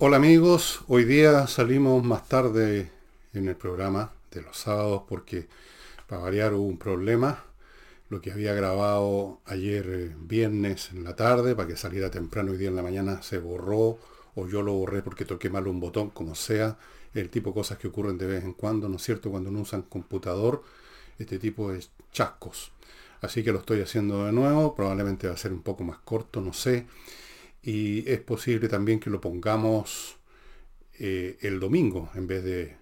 Hola amigos, hoy día salimos más tarde en el programa de los sábados porque para variar hubo un problema. Lo que había grabado ayer eh, viernes en la tarde para que saliera temprano hoy día en la mañana se borró o yo lo borré porque toqué mal un botón, como sea, el tipo de cosas que ocurren de vez en cuando, ¿no es cierto? Cuando uno usa un computador, este tipo de chascos. Así que lo estoy haciendo de nuevo, probablemente va a ser un poco más corto, no sé y es posible también que lo pongamos eh, el domingo en vez de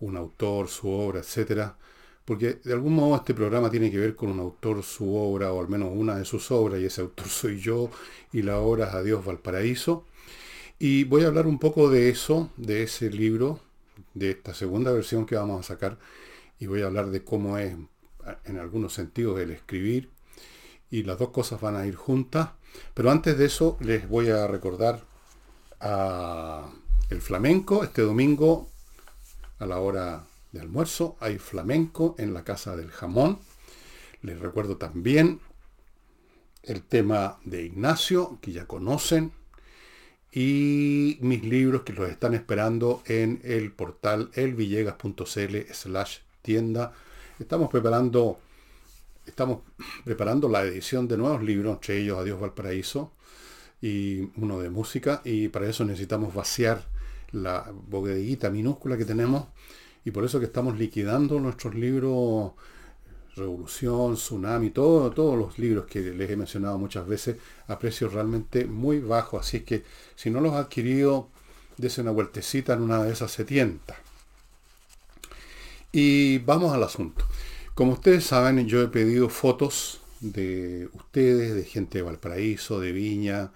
un autor, su obra, etcétera, porque de algún modo este programa tiene que ver con un autor, su obra, o al menos una de sus obras, y ese autor soy yo, y la obra es Adiós Valparaíso. Y voy a hablar un poco de eso, de ese libro, de esta segunda versión que vamos a sacar, y voy a hablar de cómo es, en algunos sentidos, el escribir, y las dos cosas van a ir juntas. Pero antes de eso les voy a recordar a el flamenco. Este domingo a la hora de almuerzo hay flamenco en la Casa del Jamón. Les recuerdo también el tema de Ignacio, que ya conocen, y mis libros que los están esperando en el portal elvillegas.cl slash tienda. Estamos preparando estamos preparando la edición de nuevos libros, entre ellos Adiós Valparaíso y uno de música, y para eso necesitamos vaciar la bodeguita minúscula que tenemos, y por eso que estamos liquidando nuestros libros Revolución, Tsunami, todo, todos los libros que les he mencionado muchas veces a precios realmente muy bajos. Así que si no los ha adquirido, dése una vueltecita en una de esas 70. Y vamos al asunto. Como ustedes saben, yo he pedido fotos de ustedes, de gente de Valparaíso, de Viña,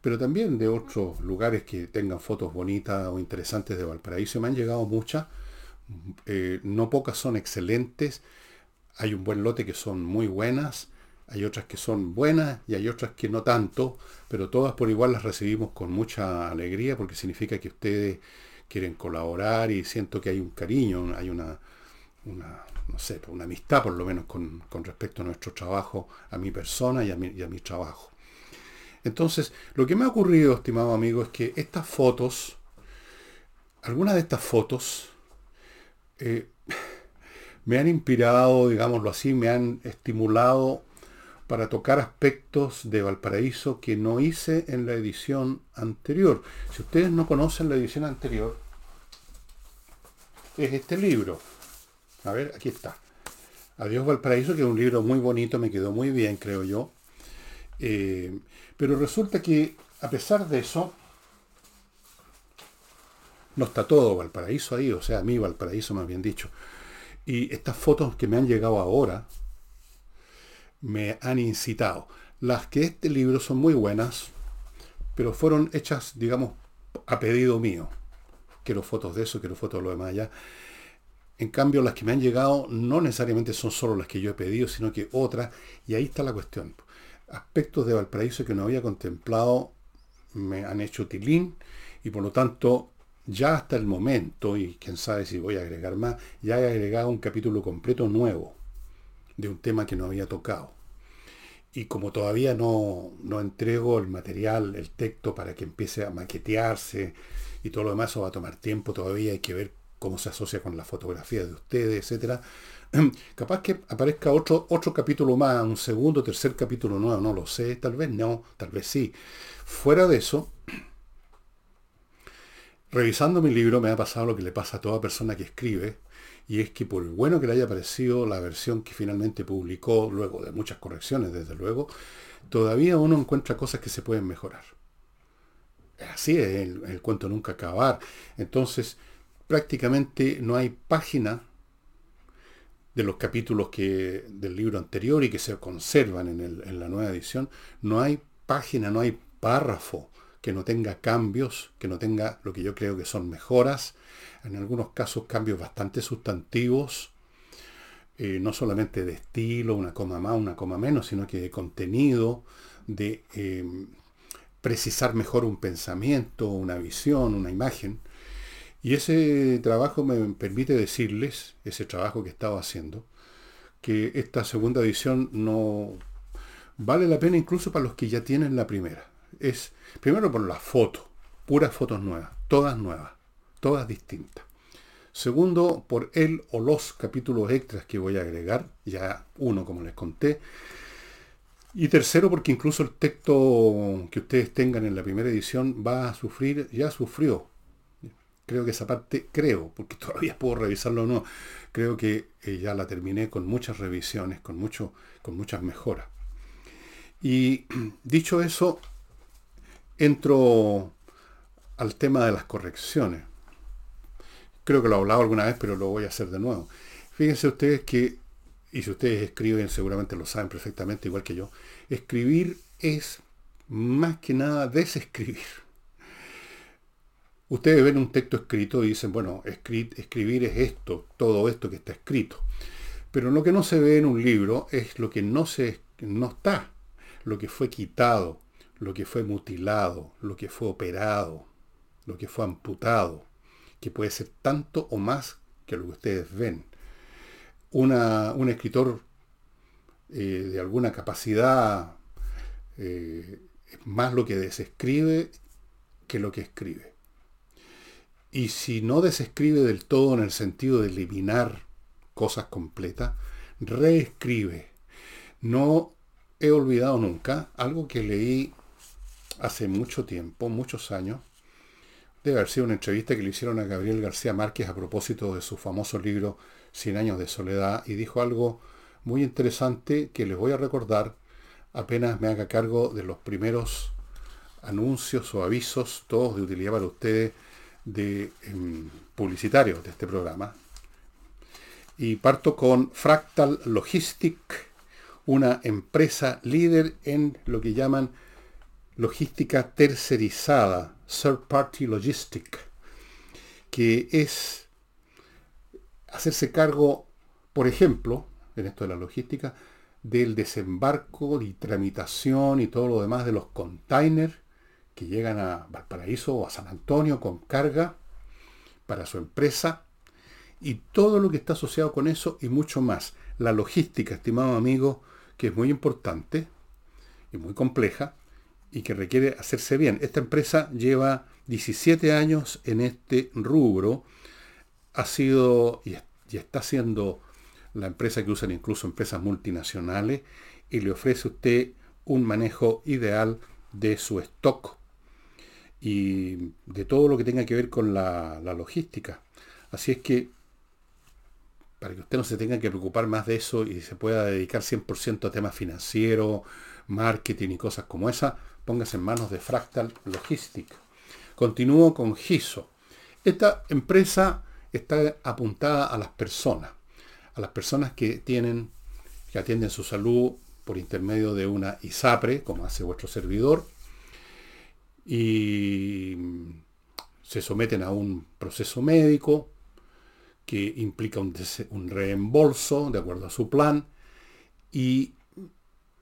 pero también de otros lugares que tengan fotos bonitas o interesantes de Valparaíso. Me han llegado muchas, eh, no pocas son excelentes, hay un buen lote que son muy buenas, hay otras que son buenas y hay otras que no tanto, pero todas por igual las recibimos con mucha alegría porque significa que ustedes quieren colaborar y siento que hay un cariño, hay una, una no sé, una amistad por lo menos con, respecto a nuestro trabajo, a mi persona y a mi, a mi trabajo. Entonces, lo que me ha ocurrido, estimado amigo, es que estas fotos, algunas de estas fotos, eh, me han inspirado, digámoslo así, me han estimulado para tocar aspectos de Valparaíso que no hice en la edición anterior. Si ustedes no conocen la edición anterior, es este libro, a ver, aquí está. Adiós Valparaíso, que es un libro muy bonito, me quedó muy bien, creo yo. Eh, pero resulta que, a pesar de eso, no está todo Valparaíso ahí, o sea, a mí Valparaíso más bien dicho. Y estas fotos que me han llegado ahora me han incitado. Las que este libro son muy buenas, pero fueron hechas, digamos, a pedido mío. Quiero fotos de eso, quiero fotos de lo demás allá. En cambio, las que me han llegado no necesariamente son solo las que yo he pedido, sino que otras, y ahí está la cuestión. Aspectos de Valparaíso que no había contemplado me han hecho tilín y por lo tanto ya hasta el momento, y quién sabe si voy a agregar más, ya he agregado un capítulo completo nuevo de un tema que no había tocado. Y como todavía no, no entrego el material, el texto para que empiece a maquetearse y todo lo demás, eso va a tomar tiempo todavía, hay que ver cómo se asocia con la fotografía de ustedes, etcétera. Capaz que aparezca otro, otro capítulo más, un segundo, tercer capítulo nuevo, no lo sé, tal vez no, tal vez sí. Fuera de eso, revisando mi libro me ha pasado lo que le pasa a toda persona que escribe, y es que por bueno que le haya parecido la versión que finalmente publicó, luego de muchas correcciones, desde luego, todavía uno encuentra cosas que se pueden mejorar. Así es el, el cuento nunca acabar. Entonces, prácticamente no hay página de los capítulos que, del libro anterior y que se conservan en, en la nueva edición, no hay página, no hay párrafo que no tenga cambios, que no tenga lo que yo creo que son mejoras, en algunos casos cambios bastante sustantivos, eh, no solamente de estilo, una coma más, una coma menos, sino que de contenido, de eh, precisar mejor un pensamiento, una visión, una imagen. Y ese trabajo me permite decirles, ese trabajo que estaba haciendo, que esta segunda edición no vale la pena incluso para los que ya tienen la primera. Es primero por la foto. puras fotos nuevas, todas nuevas, todas distintas. Segundo, por el o los capítulos extras que voy a agregar, ya uno como les conté. Y tercero, porque incluso el texto que ustedes tengan en la primera edición va a sufrir, ya sufrió. Creo que esa parte, creo, porque todavía puedo revisarlo o no, creo que eh, ya la terminé con muchas revisiones, con, mucho, con muchas mejoras. Y dicho eso, entro al tema de las correcciones. Creo que lo he hablado alguna vez, pero lo voy a hacer de nuevo. Fíjense ustedes que, y si ustedes escriben, seguramente lo saben perfectamente, igual que yo, escribir es más que nada desescribir. Ustedes ven un texto escrito y dicen, bueno, escribir es esto, todo esto que está escrito. Pero lo que no se ve en un libro es lo que no, se, no está, lo que fue quitado, lo que fue mutilado, lo que fue operado, lo que fue amputado, que puede ser tanto o más que lo que ustedes ven. un escritor eh, de alguna capacidad eh, es más lo que desescribe que lo que escribe. Y si no desescribe del todo en el sentido de eliminar cosas completas, reescribe. No he olvidado nunca algo que leí hace mucho tiempo, muchos años, debe haber sido una entrevista que le hicieron a Gabriel García Márquez a propósito de su famoso libro Cien años de soledad y dijo algo muy interesante que les voy a recordar apenas me haga cargo de los primeros anuncios o avisos, todos de utilidad para ustedes, de em, publicitarios de este programa. Y parto con Fractal Logistic, una empresa líder en lo que llaman logística tercerizada, third party logistic, que es hacerse cargo, por ejemplo, en esto de la logística, del desembarco y tramitación y todo lo demás de los containers que llegan a Valparaíso o a San Antonio con carga para su empresa y todo lo que está asociado con eso y mucho más. La logística, estimado amigo, que es muy importante y muy compleja, y que requiere hacerse bien. Esta empresa lleva 17 años en este rubro, ha sido y, está siendo la empresa que usan incluso empresas multinacionales y le ofrece a usted un manejo ideal de su stock y de todo lo que tenga que ver con la, logística. Así es que para que usted no se tenga que preocupar más de eso y se pueda dedicar 100% a temas financieros, marketing y cosas como esa, póngase en manos de Fractal Logistic. Continúo con GISO. Esta empresa está apuntada a las personas, a las personas que tienen, que atienden su salud por intermedio de una ISAPRE, como hace vuestro servidor, y se someten a un proceso médico que implica un, reembolso de acuerdo a su plan y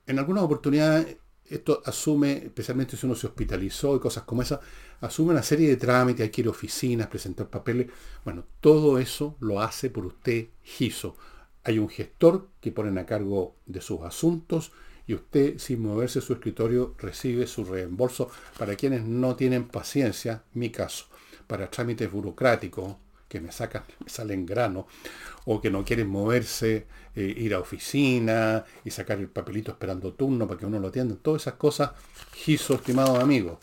en algunas oportunidades esto asume, especialmente si uno se hospitalizó y cosas como esa, asume una serie de trámites, hay que ir a oficinas, presentar papeles. Bueno, todo eso lo hace por usted GISO. Hay un gestor que ponen a cargo de sus asuntos y usted, sin moverse su escritorio, recibe su reembolso para quienes no tienen paciencia, mi caso, para trámites burocráticos que me sacan, me salen grano, o que no quieren moverse, eh, ir a oficina y sacar el papelito esperando turno para que uno lo atienda. Todas esas cosas, Giso, estimados amigos.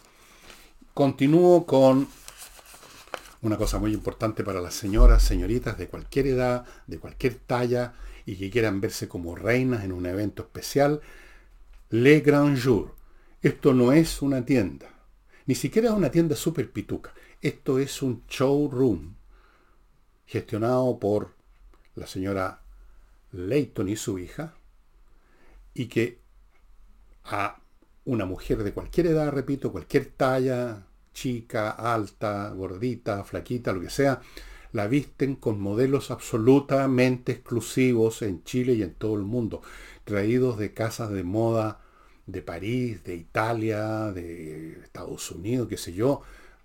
Continúo con una cosa muy importante para las señoras, señoritas de cualquier edad, de cualquier talla y que quieran verse como reinas en un evento especial. Le Grand Jour. Esto no es una tienda. Ni siquiera es una tienda súper pituca. Esto es un showroom gestionado por la señora Leighton y su hija, y que a una mujer de cualquier edad, repito, cualquier talla, chica, alta, gordita, flaquita, lo que sea, la visten con modelos absolutamente exclusivos en Chile y en todo el mundo, traídos de casas de moda de París, de Italia, de Estados Unidos, qué sé yo,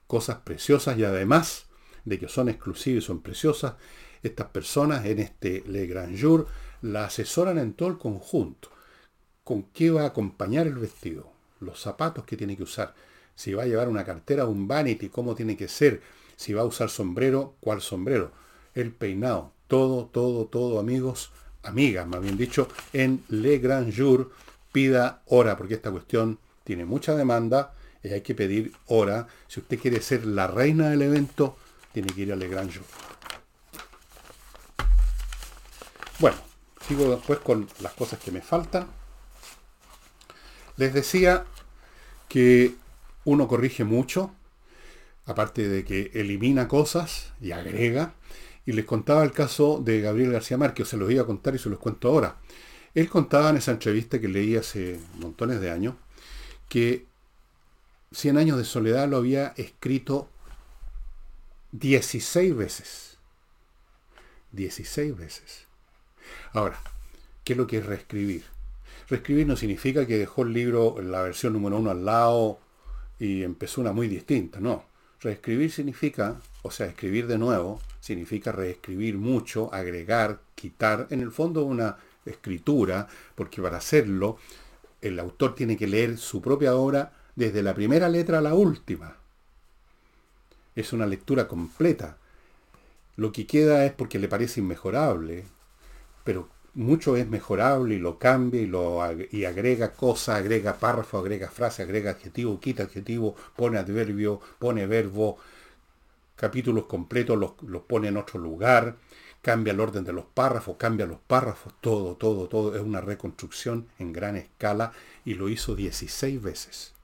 cosas preciosas y además de que son exclusivas y son preciosas, estas personas en este Le Grand Jour la asesoran en todo el conjunto. ¿Con qué va a acompañar el vestido? Los zapatos que tiene que usar. Si va a llevar una cartera, un vanity, cómo tiene que ser. Si va a usar sombrero, cuál sombrero. El peinado. Todo, todo, todo, amigos, amigas, más bien dicho, en Le Grand Jour. Pida hora, porque esta cuestión tiene mucha demanda y hay que pedir hora. Si usted quiere ser la reina del evento, tiene que ir a Le Grand Jour. Bueno, sigo después con las cosas que me faltan. Les decía que uno corrige mucho, aparte de que elimina cosas y agrega. Y les contaba el caso de Gabriel García Márquez, se los iba a contar y se los cuento ahora. Él contaba en esa entrevista que leí hace montones de años que Cien años de soledad lo había escrito 16 veces. 16 veces. Ahora, ¿qué es lo que es reescribir? Reescribir no significa que dejó el libro la versión número uno al lado y empezó una muy distinta, no. Reescribir significa, o sea, escribir de nuevo, significa reescribir mucho, agregar, quitar, en el fondo una escritura, porque para hacerlo el autor tiene que leer su propia obra desde la primera letra a la última. Es una lectura completa. Lo que queda es porque le parece inmejorable, pero mucho es mejorable y lo cambia y, lo, y agrega cosas, agrega párrafo, agrega frase, agrega adjetivo, quita adjetivo, pone adverbio, pone verbo, capítulos completos los, los pone en otro lugar, cambia el orden de los párrafos, cambia los párrafos, todo, todo, todo. Es una reconstrucción en gran escala y lo hizo 16 veces.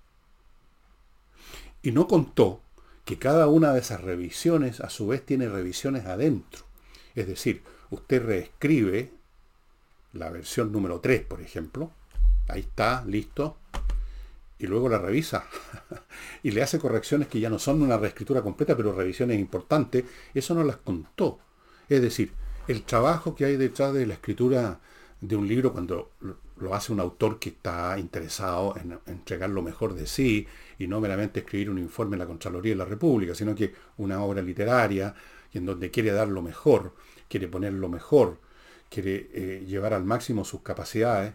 Y no contó que cada una de esas revisiones a su vez tiene revisiones adentro. Es decir, usted reescribe la versión número 3, por ejemplo. Ahí está, listo. Y luego la revisa. y le hace correcciones que ya no son una reescritura completa, pero revisiones importantes. Eso no las contó. Es decir, el trabajo que hay detrás de la escritura de un libro cuando lo hace un autor que está interesado en entregar lo mejor de sí y no meramente escribir un informe en la Contraloría de la República, sino que una obra literaria en donde quiere dar lo mejor, quiere poner lo mejor, quiere eh, llevar al máximo sus capacidades,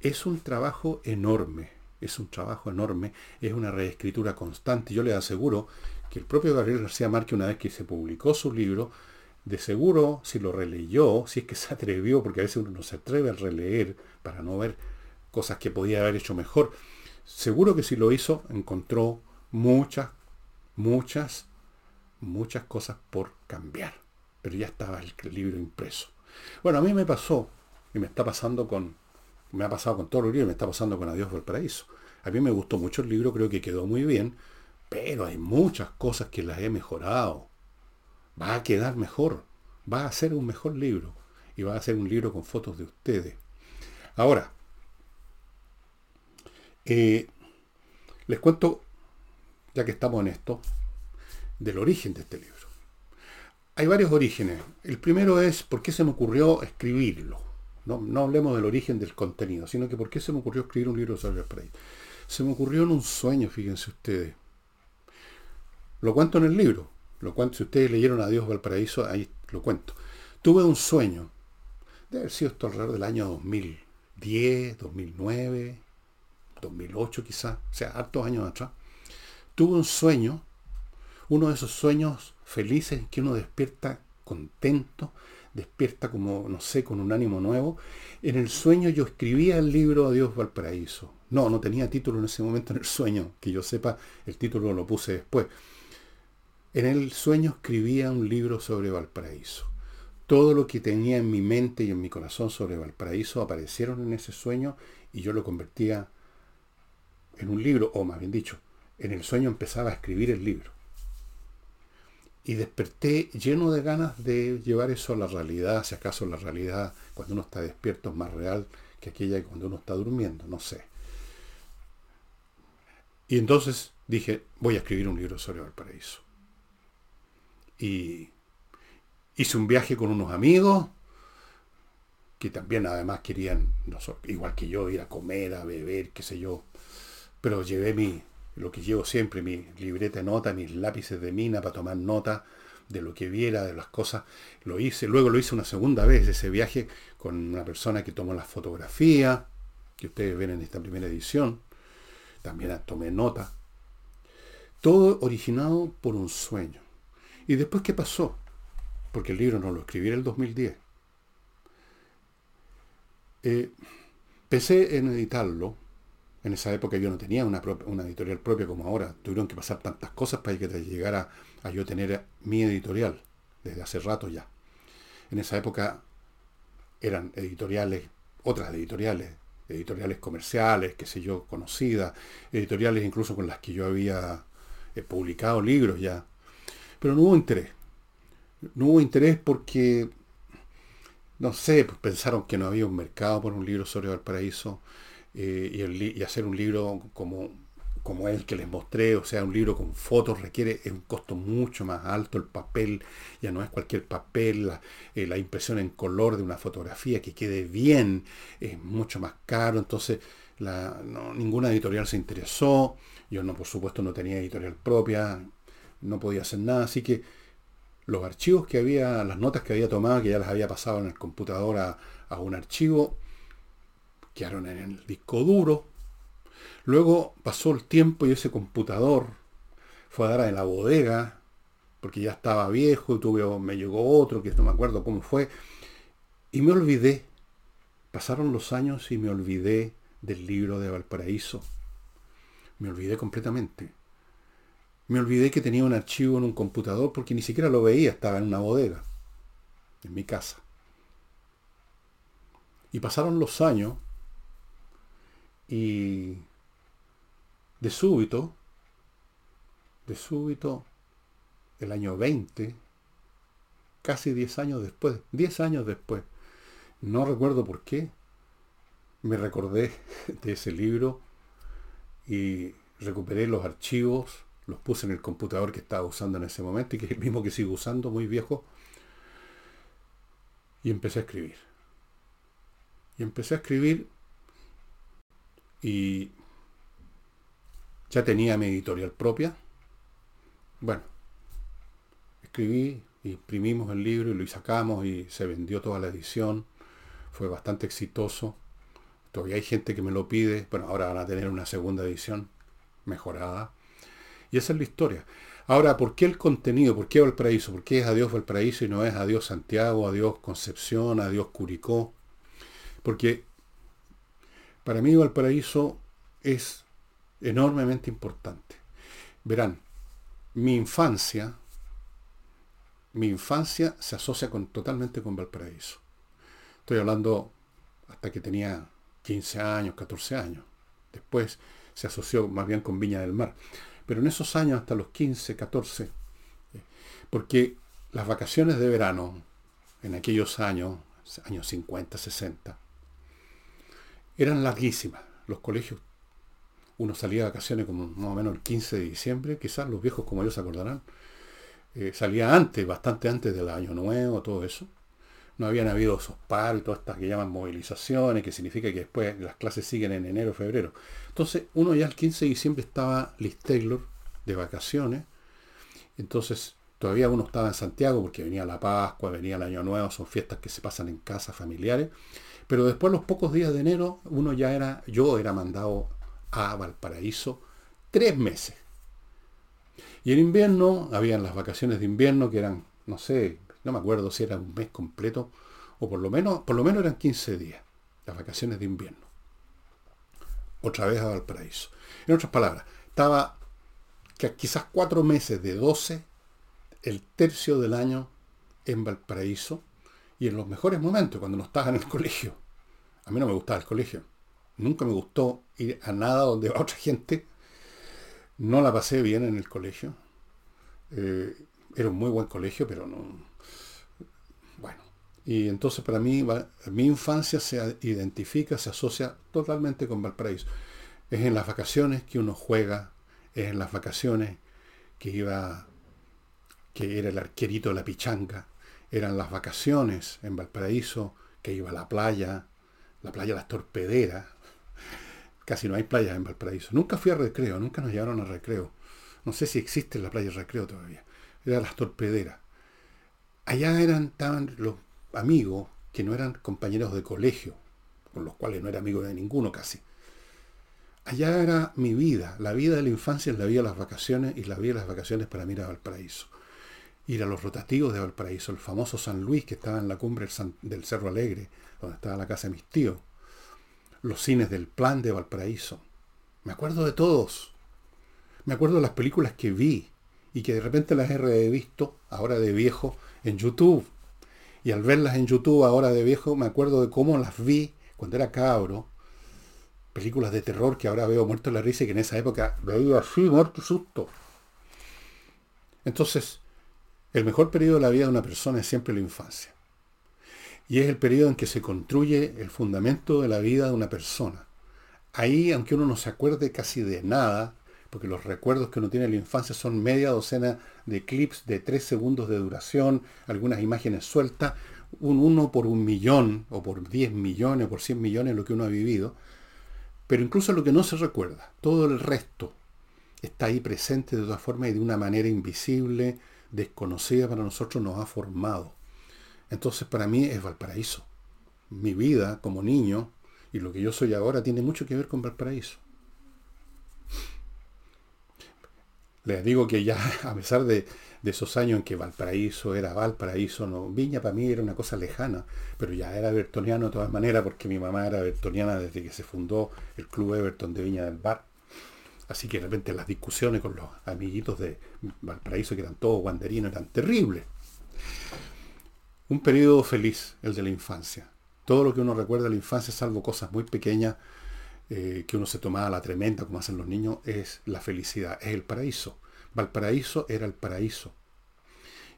es un trabajo enorme, es un trabajo enorme, es una reescritura constante. Yo le aseguro que el propio Gabriel García Márquez, una vez que se publicó su libro, de seguro, si lo releyó, si es que se atrevió, porque a veces uno no se atreve a releer para no ver cosas que podía haber hecho mejor, seguro que si lo hizo, encontró muchas, muchas, muchas cosas por cambiar. Pero ya estaba el libro impreso. Bueno, a mí me pasó, y me está pasando con, me ha pasado con todo el libro, me está pasando con Adiós Paraíso. A mí me gustó mucho el libro, creo que quedó muy bien, pero hay muchas cosas que las he mejorado. Va a quedar mejor, va a ser un mejor libro, y va a ser un libro con fotos de ustedes. Ahora, eh, les cuento, ya que estamos en esto, del origen de este libro hay varios orígenes. El primero es por qué se me ocurrió escribirlo. No, hablemos del origen del contenido, sino que por qué se me ocurrió escribir un libro sobre el Se me ocurrió en un sueño, fíjense ustedes. Lo cuento en el libro. Lo cuento, si ustedes leyeron Adiós Valparaíso, ahí lo cuento. Tuve un sueño. Debe haber sido esto alrededor del año 2010, 2009, 2008 quizás, o sea, hartos años atrás. Tuve un sueño, uno de esos sueños felices, que uno despierta contento, despierta como, no sé, con un ánimo nuevo. En el sueño yo escribía el libro Adiós Valparaíso. No, no tenía título en ese momento en el sueño, que yo sepa, el título lo puse después. En el sueño escribía un libro sobre Valparaíso. Todo lo que tenía en mi mente y en mi corazón sobre Valparaíso aparecieron en ese sueño y yo lo convertía en un libro, o más bien dicho, en el sueño empezaba a escribir el libro y desperté lleno de ganas de llevar eso a la realidad, si acaso la realidad cuando uno está despierto es más real que aquella cuando uno está durmiendo, no sé. Y entonces dije, voy a escribir un libro sobre Valparaíso. Y hice un viaje con unos amigos que también además querían, igual que yo, ir a comer, a beber, qué sé yo. Pero llevé mi, lo que llevo siempre, mi libreta de nota, mis lápices de mina para tomar nota de lo que viera, de las cosas. Lo hice, luego lo hice una segunda vez, ese viaje con una persona que tomó las fotografías, que ustedes ven en esta primera edición. También tomé nota. Todo originado por un sueño. ¿Y después qué pasó? Porque el libro no lo escribí en el 2010. Eh, pensé en editarlo. En esa época yo no tenía una, una, editorial propia como ahora. Tuvieron que pasar tantas cosas para que llegara a yo tener mi editorial desde hace rato ya. En esa época eran editoriales, otras editoriales, editoriales comerciales, qué sé yo, conocidas, editoriales incluso con las que yo había eh, publicado libros ya. Pero no hubo interés. No hubo interés porque, no sé, pues pensaron que no había un mercado por un libro sobre Valparaíso eh, y, hacer un libro como como el que les mostré, o sea, un libro con fotos requiere un costo mucho más alto, el papel ya no es cualquier papel, la, eh, impresión en color de una fotografía que quede bien es mucho más caro, entonces ninguna editorial se interesó, yo no, por supuesto no tenía editorial propia, no podía hacer nada, así que los archivos que había, las notas que había tomado, que ya las había pasado en el computador a, a un archivo, quedaron en el disco duro, Luego pasó el tiempo y ese computador fue a dar en la bodega, porque ya estaba viejo tuve, me llegó otro, que no me acuerdo cómo fue, y me olvidé. Pasaron los años y me olvidé del libro de Valparaíso. Me olvidé completamente. Me olvidé que tenía un archivo en un computador porque ni siquiera lo veía, estaba en una bodega, en mi casa. Y pasaron los años y de súbito, de súbito, el año 20, casi 10 años después, 10 años después, no recuerdo por qué, me recordé de ese libro y recuperé los archivos, los puse en el computador que estaba usando en ese momento y que es el mismo que sigo usando, muy viejo, y empecé a escribir. Y empecé a escribir y ya tenía mi editorial propia. Bueno, escribí, imprimimos el libro y lo sacamos y se vendió toda la edición. Fue bastante exitoso. Todavía hay gente que me lo pide. Bueno, ahora van a tener una segunda edición mejorada. Y esa es la historia. Ahora, ¿por qué el contenido? ¿Por qué Valparaíso? ¿Por qué es Adiós Valparaíso y no es Adiós Santiago, Adiós Concepción, Adiós Curicó? Porque para mí Valparaíso es enormemente importante. Verán, mi infancia, mi infancia se asocia con, totalmente con Valparaíso. Estoy hablando hasta que tenía 15 años, 14 años. Después se asoció más bien con Viña del Mar. Pero en esos años, hasta los 15, 14, eh, porque las vacaciones de verano, en aquellos años, años 50, 60, eran larguísimas. Los colegios uno salía de vacaciones como más o menos el 15 de diciembre, quizás los viejos como ellos se acordarán. Eh, salía antes, bastante antes del año nuevo, todo eso. No habían habido esos paros todas estas que llaman movilizaciones, que significa que después las clases siguen en enero, febrero. Entonces, uno ya el 15 de diciembre estaba Liz Taylor de vacaciones. Entonces, todavía uno estaba en Santiago porque venía la Pascua, venía el Año Nuevo, son fiestas que se pasan en casa familiares. Pero después, los pocos días de enero, uno ya era, yo era mandado a Valparaíso tres meses. Y en invierno, habían las vacaciones de invierno que eran, no sé, no me acuerdo si era un mes completo, o por lo menos, por lo menos eran 15 días, las vacaciones de invierno. Otra vez a Valparaíso. En otras palabras, estaba que quizás cuatro meses de 12, el tercio del año en Valparaíso, y en los mejores momentos, cuando no estaba en el colegio. A mí no me gustaba el colegio. Nunca me gustó ir a nada donde va otra gente. No la pasé bien en el colegio. Eh, era un muy buen colegio, pero no... Bueno. Y entonces para mí, mi infancia se identifica, se asocia totalmente con Valparaíso. Es en las vacaciones que uno juega, es en las vacaciones que iba, que era el arquerito de la pichanga, eran las vacaciones en Valparaíso, que iba a la playa, la playa Las Torpederas, Casi no hay playas en Valparaíso. Nunca fui a recreo, nunca nos llevaron a recreo. No sé si existe la playa recreo todavía. Eran las torpederas. Allá eran, estaban los amigos que no eran compañeros de colegio, con los cuales no era amigo de ninguno casi. Allá era mi vida, la vida de la infancia es la vida de las vacaciones y la vida de las vacaciones para mí era Valparaíso. Ir a los rotativos de Valparaíso, el famoso San Luis que estaba en la cumbre del, Cerro Alegre, donde estaba la casa de mis tíos, los cines del plan de Valparaíso. Me acuerdo de todos. Me acuerdo de las películas que vi y que de repente las he visto ahora de viejo en YouTube. Y al verlas en YouTube ahora de viejo me acuerdo de cómo las vi cuando era cabro películas de terror que ahora veo muerto la risa y que en esa época veía así, muerto susto. Entonces, el mejor periodo de la vida de una persona es siempre la infancia. Y es el periodo en que se construye el fundamento de la vida de una persona. Ahí, aunque uno no se acuerde casi de nada, porque los recuerdos que uno tiene de la infancia son media docena de clips de tres segundos de duración, algunas imágenes sueltas, un uno por un millón, o por 10 millones, o por 100 millones, lo que uno ha vivido, pero incluso lo que no se recuerda, todo el resto está ahí presente de todas formas y de una manera invisible, desconocida para nosotros, nos ha formado. Entonces para mí es Valparaíso. Mi vida como niño y lo que yo soy ahora tiene mucho que ver con Valparaíso. Les digo que ya, a pesar de, de esos años en que Valparaíso era Valparaíso, no, Viña para mí era una cosa lejana, pero ya era bertoniano de todas maneras, porque mi mamá era bertoniana desde que se fundó el Club Everton de Viña del Bar. Así que de repente las discusiones con los amiguitos de Valparaíso, que eran todos guanderinos, eran terribles. Un periodo feliz, el de la infancia. Todo lo que uno recuerda de la infancia, salvo cosas muy pequeñas eh, que uno se tomaba la tremenda, como hacen los niños, es la felicidad, es el paraíso. Valparaíso era el paraíso.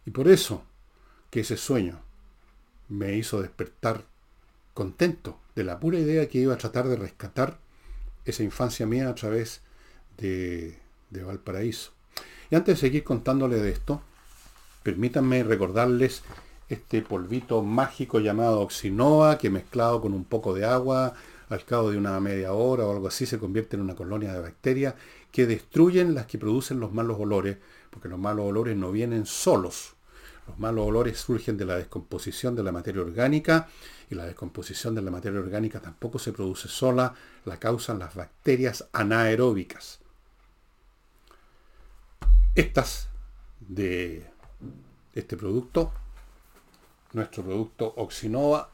Y por eso que ese sueño me hizo despertar contento de la pura idea que iba a tratar de rescatar esa infancia mía a través de, de Valparaíso. Y antes de seguir contándole de esto, permítanme recordarles este polvito mágico llamado Oxinoa, que mezclado con un poco de agua, al cabo de una media hora o algo así, se convierte en una colonia de bacterias que destruyen las que producen los malos olores, porque los malos olores no vienen solos. Los malos olores surgen de la descomposición de la materia orgánica y la descomposición de la materia orgánica tampoco se produce sola, la causan las bacterias anaeróbicas. Estas de este producto, nuestro producto Oxinova,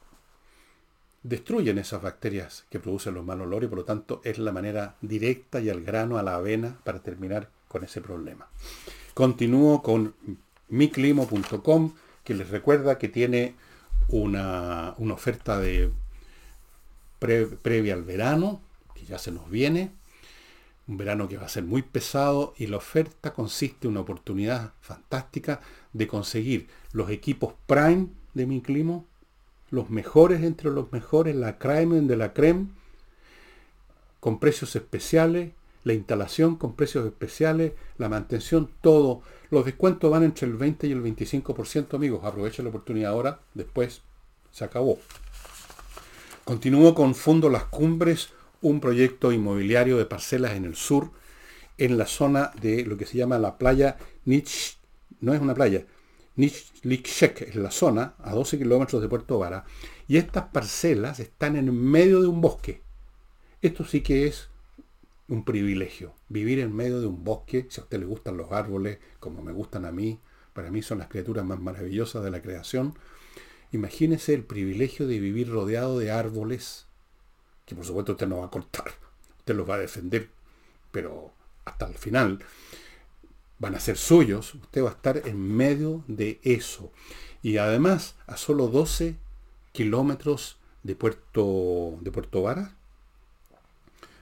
destruyen esas bacterias que producen los malos olores y por lo tanto es la manera directa y al grano, a la avena, para terminar con ese problema. Continúo con miclimo.com que les recuerda que tiene una, oferta de previa al verano, que ya se nos viene, un verano que va a ser muy pesado y la oferta consiste en una oportunidad fantástica de conseguir los equipos Prime de Miclimo los mejores entre los mejores, la creme de la creme, con precios especiales, la instalación con precios especiales, la mantención, todo. Los descuentos van entre el 20 y el 25%, amigos. Aprovechen la oportunidad ahora, después se acabó. Continúo con Fondo Las Cumbres, un proyecto inmobiliario de parcelas en el sur, en la zona de lo que se llama la playa Nich, no es una playa, Nishlikshek es la zona, a 12 kilómetros de Puerto Vara, y estas parcelas están en medio de un bosque. Esto sí que es un privilegio, vivir en medio de un bosque, si a usted le gustan los árboles, como me gustan a mí, para mí son las criaturas más maravillosas de la creación, imagínese el privilegio de vivir rodeado de árboles, que por supuesto usted no va a cortar, usted los va a defender, pero hasta el final van a ser suyos, usted va a estar en medio de eso. Y además, a solo 12 kilómetros de Puerto, de Puerto Vara,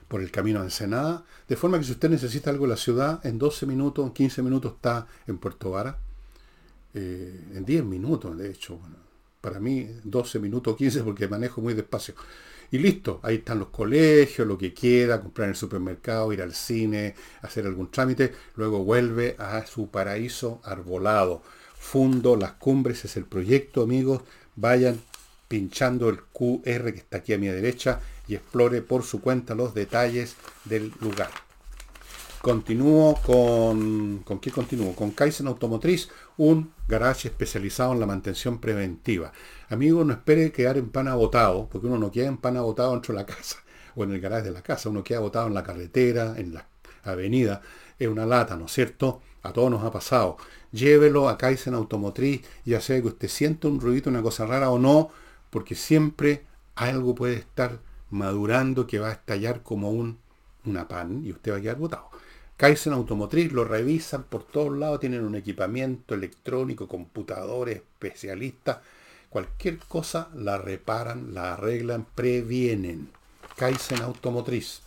por el camino a Ensenada, de forma que si usted necesita algo en la ciudad, en 12 minutos, en 15 minutos está en Puerto Vara, eh, en 10 minutos, de hecho, para mí 12 minutos, 15 porque manejo muy despacio. Y listo, ahí están los colegios, lo que quiera, comprar en el supermercado, ir al cine, hacer algún trámite, luego vuelve a su paraíso arbolado. Fundo Las Cumbres es el proyecto, amigos. Vayan pinchando el QR que está aquí a mi derecha y explore por su cuenta los detalles del lugar. Continúo con... ¿Con qué continúo? Con Kaizen Automotriz, un garage especializado en la mantención preventiva. Amigo, no espere quedar en pan agotado, porque uno no queda en pan agotado dentro de la casa. o en el garaje de la casa. Uno queda botado en la carretera, en la avenida. Es una lata, ¿no es cierto? A todos nos ha pasado. Llévelo a Kaizen Automotriz, ya sea que usted sienta un ruidito, una cosa rara o no, porque siempre algo puede estar madurando que va a estallar como un, una pan y usted va a quedar botado. Kaizen Automotriz lo revisan por todos lados, tienen un equipamiento electrónico, computadores, especialistas, cualquier cosa la reparan, la arreglan, previenen. Kaizen Automotriz.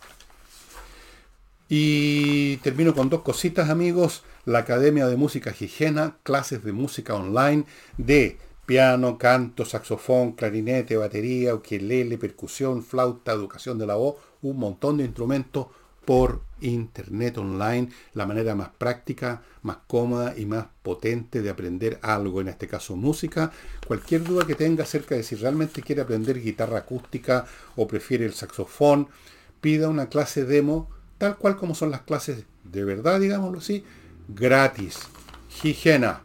Y termino con dos cositas, amigos. La Academia de Música Higiena, clases de música online de piano, canto, saxofón, clarinete, batería, ukelele, percusión, flauta, educación de la voz, un montón de instrumentos por internet online, la manera más práctica, más cómoda y más potente de aprender algo, en este caso música. Cualquier duda que tenga acerca de si realmente quiere aprender guitarra acústica o prefiere el saxofón, pida una clase demo, tal cual como son las clases de verdad, digámoslo así, gratis. Higiena.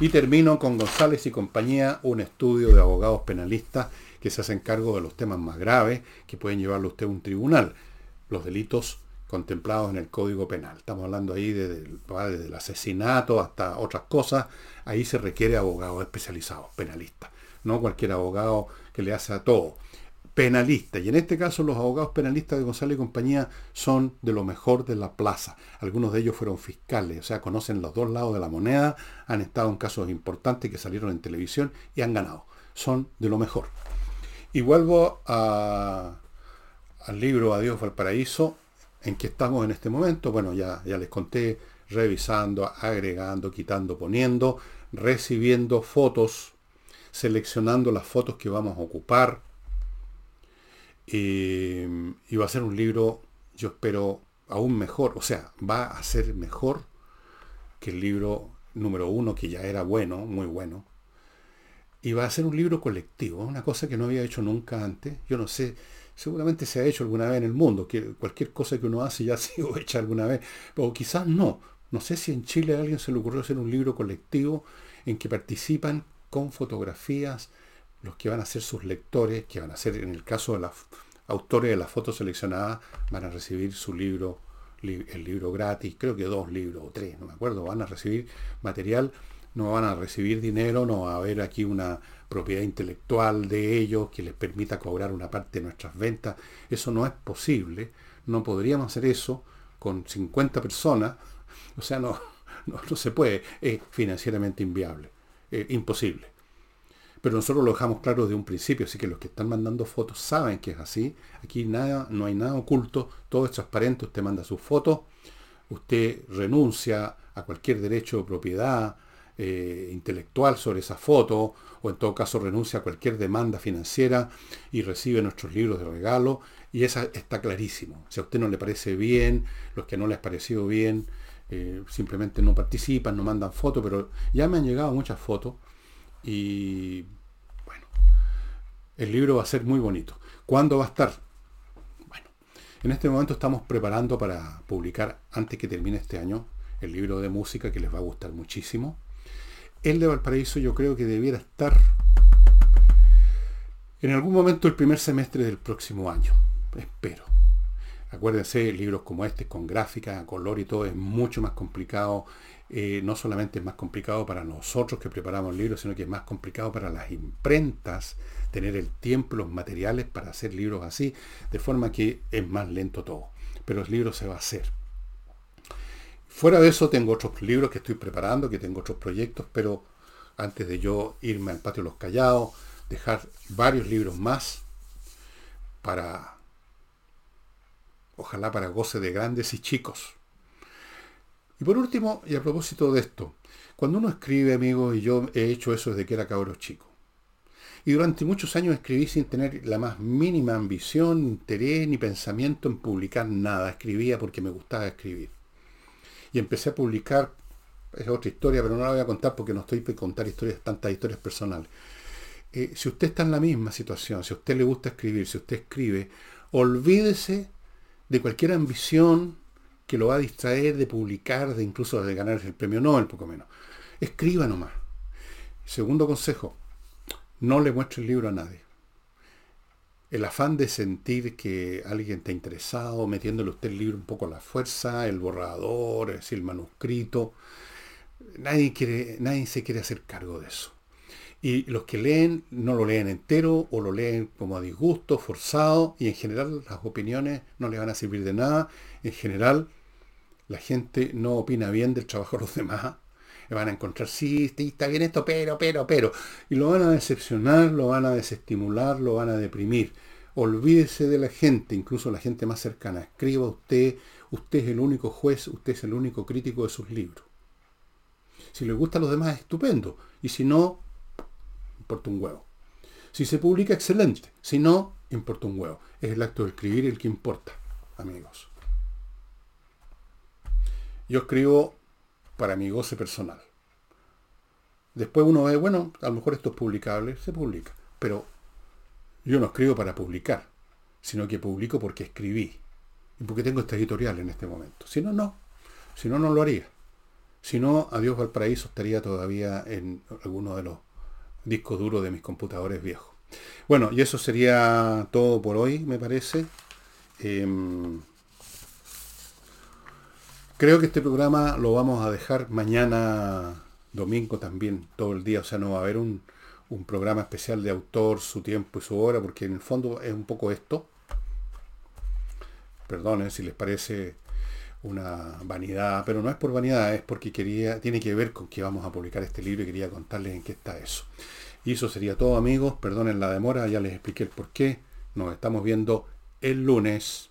Y termino con González y compañía, un estudio de abogados penalistas que se hacen cargo de los temas más graves que pueden llevarlo usted a un tribunal, los delitos contemplados en el Código Penal. Estamos hablando ahí desde el, asesinato hasta otras cosas. Ahí se requiere abogados especializados, penalistas. No cualquier abogado que le hace a todo. Penalista. Y en este caso los abogados penalistas de González y compañía son de lo mejor de la plaza. Algunos de ellos fueron fiscales, o sea, conocen los dos lados de la moneda, han estado en casos importantes que salieron en televisión y han ganado. Son de lo mejor. Y vuelvo al libro Adiós Valparaíso en que estamos en este momento. Bueno, ya, ya les conté, revisando, agregando, quitando, poniendo, recibiendo fotos, seleccionando las fotos que vamos a ocupar. Y, va a ser un libro, yo espero, aún mejor, o sea, va a ser mejor que el libro número uno, que ya era bueno, muy bueno. Y va a ser un libro colectivo, una cosa que no había hecho nunca antes. Yo no sé seguramente se ha hecho alguna vez en el mundo, que cualquier cosa que uno hace ya ha sido hecha alguna vez, pero quizás no. No sé si en Chile a alguien se le ocurrió hacer un libro colectivo en que participan con fotografías los que van a ser sus lectores, que van a ser, en el caso de los autores de las fotos seleccionadas, van a recibir su libro, el libro gratis, creo que dos libros o tres, no me acuerdo, van a recibir material, no van a recibir dinero, no va a haber aquí una propiedad intelectual de ellos que les permita cobrar una parte de nuestras ventas. Eso no es posible. No podríamos hacer eso con 50 personas. O sea, no, no, se puede. Es financieramente inviable. imposible. Pero nosotros lo dejamos claro de un principio, así que los que están mandando fotos saben que es así. Aquí nada, no hay nada oculto, todo es transparente, usted manda sus fotos, usted renuncia a cualquier derecho de propiedad, eh, intelectual sobre esa foto, o en todo caso renuncia a cualquier demanda financiera y recibe nuestros libros de regalo, y esa está clarísimo. Si a usted no le parece bien, los que no les parecido bien, eh, simplemente no participan, no mandan fotos, pero ya me han llegado muchas fotos y bueno, el libro va a ser muy bonito. ¿Cuándo va a estar? Bueno, en este momento estamos preparando para publicar antes que termine este año el libro de música que les va a gustar muchísimo. El de Valparaíso yo creo que debiera estar en algún momento el primer semestre del próximo año. Espero. Acuérdense, libros como este, con gráfica, color y todo, es mucho más complicado. Eh, no solamente es más complicado para nosotros que preparamos libros, sino que es más complicado para las imprentas tener el tiempo, los materiales para hacer libros así, de forma que es más lento todo. Pero el libro se va a hacer. Fuera de eso tengo otros libros que estoy preparando, que tengo otros proyectos, pero antes de yo irme al patio los callados, dejar varios libros más para, ojalá para goce de grandes y chicos. Y por último, y a propósito de esto, cuando uno escribe, amigos, y yo he hecho eso desde que era cabro chico, y durante muchos años escribí sin tener la más mínima ambición, interés ni pensamiento en publicar nada, escribía porque me gustaba escribir y empecé a publicar, es otra historia, pero no la voy a contar porque no estoy para contar historias, tantas historias personales. Eh, si usted está en la misma situación, si a usted le gusta escribir, si usted escribe, olvídese de cualquier ambición que lo va a distraer de publicar, de incluso de ganar el premio Nobel, poco menos. Escriba nomás. Segundo consejo, no le muestre el libro a nadie. El afán de sentir que alguien está interesado, metiéndole usted el libro un poco a la fuerza, el borrador, es decir, el manuscrito. Nadie, quiere, nadie se quiere hacer cargo de eso. Y los que leen no lo leen entero o lo leen como a disgusto, forzado, y en general las opiniones no le van a servir de nada. En general la gente no opina bien del trabajo de los demás. Van a encontrar, sí, está bien esto, pero, pero, pero. Y lo van a decepcionar, lo van a desestimular, lo van a deprimir. Olvídese de la gente, incluso la gente más cercana. Escriba usted, usted es el único juez, usted es el único crítico de sus libros. Si le gusta a los demás, estupendo. Y si no, importa un huevo. Si se publica, excelente. Si no, importa un huevo. Es el acto de escribir el que importa, amigos. Yo escribo para mi goce personal. Después uno ve, bueno, a lo mejor esto es publicable, se publica. Pero yo no escribo para publicar, sino que publico porque escribí. Y porque tengo este editorial en este momento. Si no, no. Si no, no lo haría. Si no, Adiós Valparaíso estaría todavía en alguno de los discos duros de mis computadores viejos. Bueno, y eso sería todo por hoy, me parece. Em, creo que este programa lo vamos a dejar mañana domingo también, todo el día. O sea, no va a haber un, un programa especial de autor, su tiempo y su hora, porque en el fondo es un poco esto. Perdonen si les parece una vanidad, pero no es por vanidad, es porque quería, tiene que ver con que vamos a publicar este libro y quería contarles en qué está eso. Y eso sería todo amigos, perdonen la demora, ya les expliqué el por qué. Nos estamos viendo el lunes.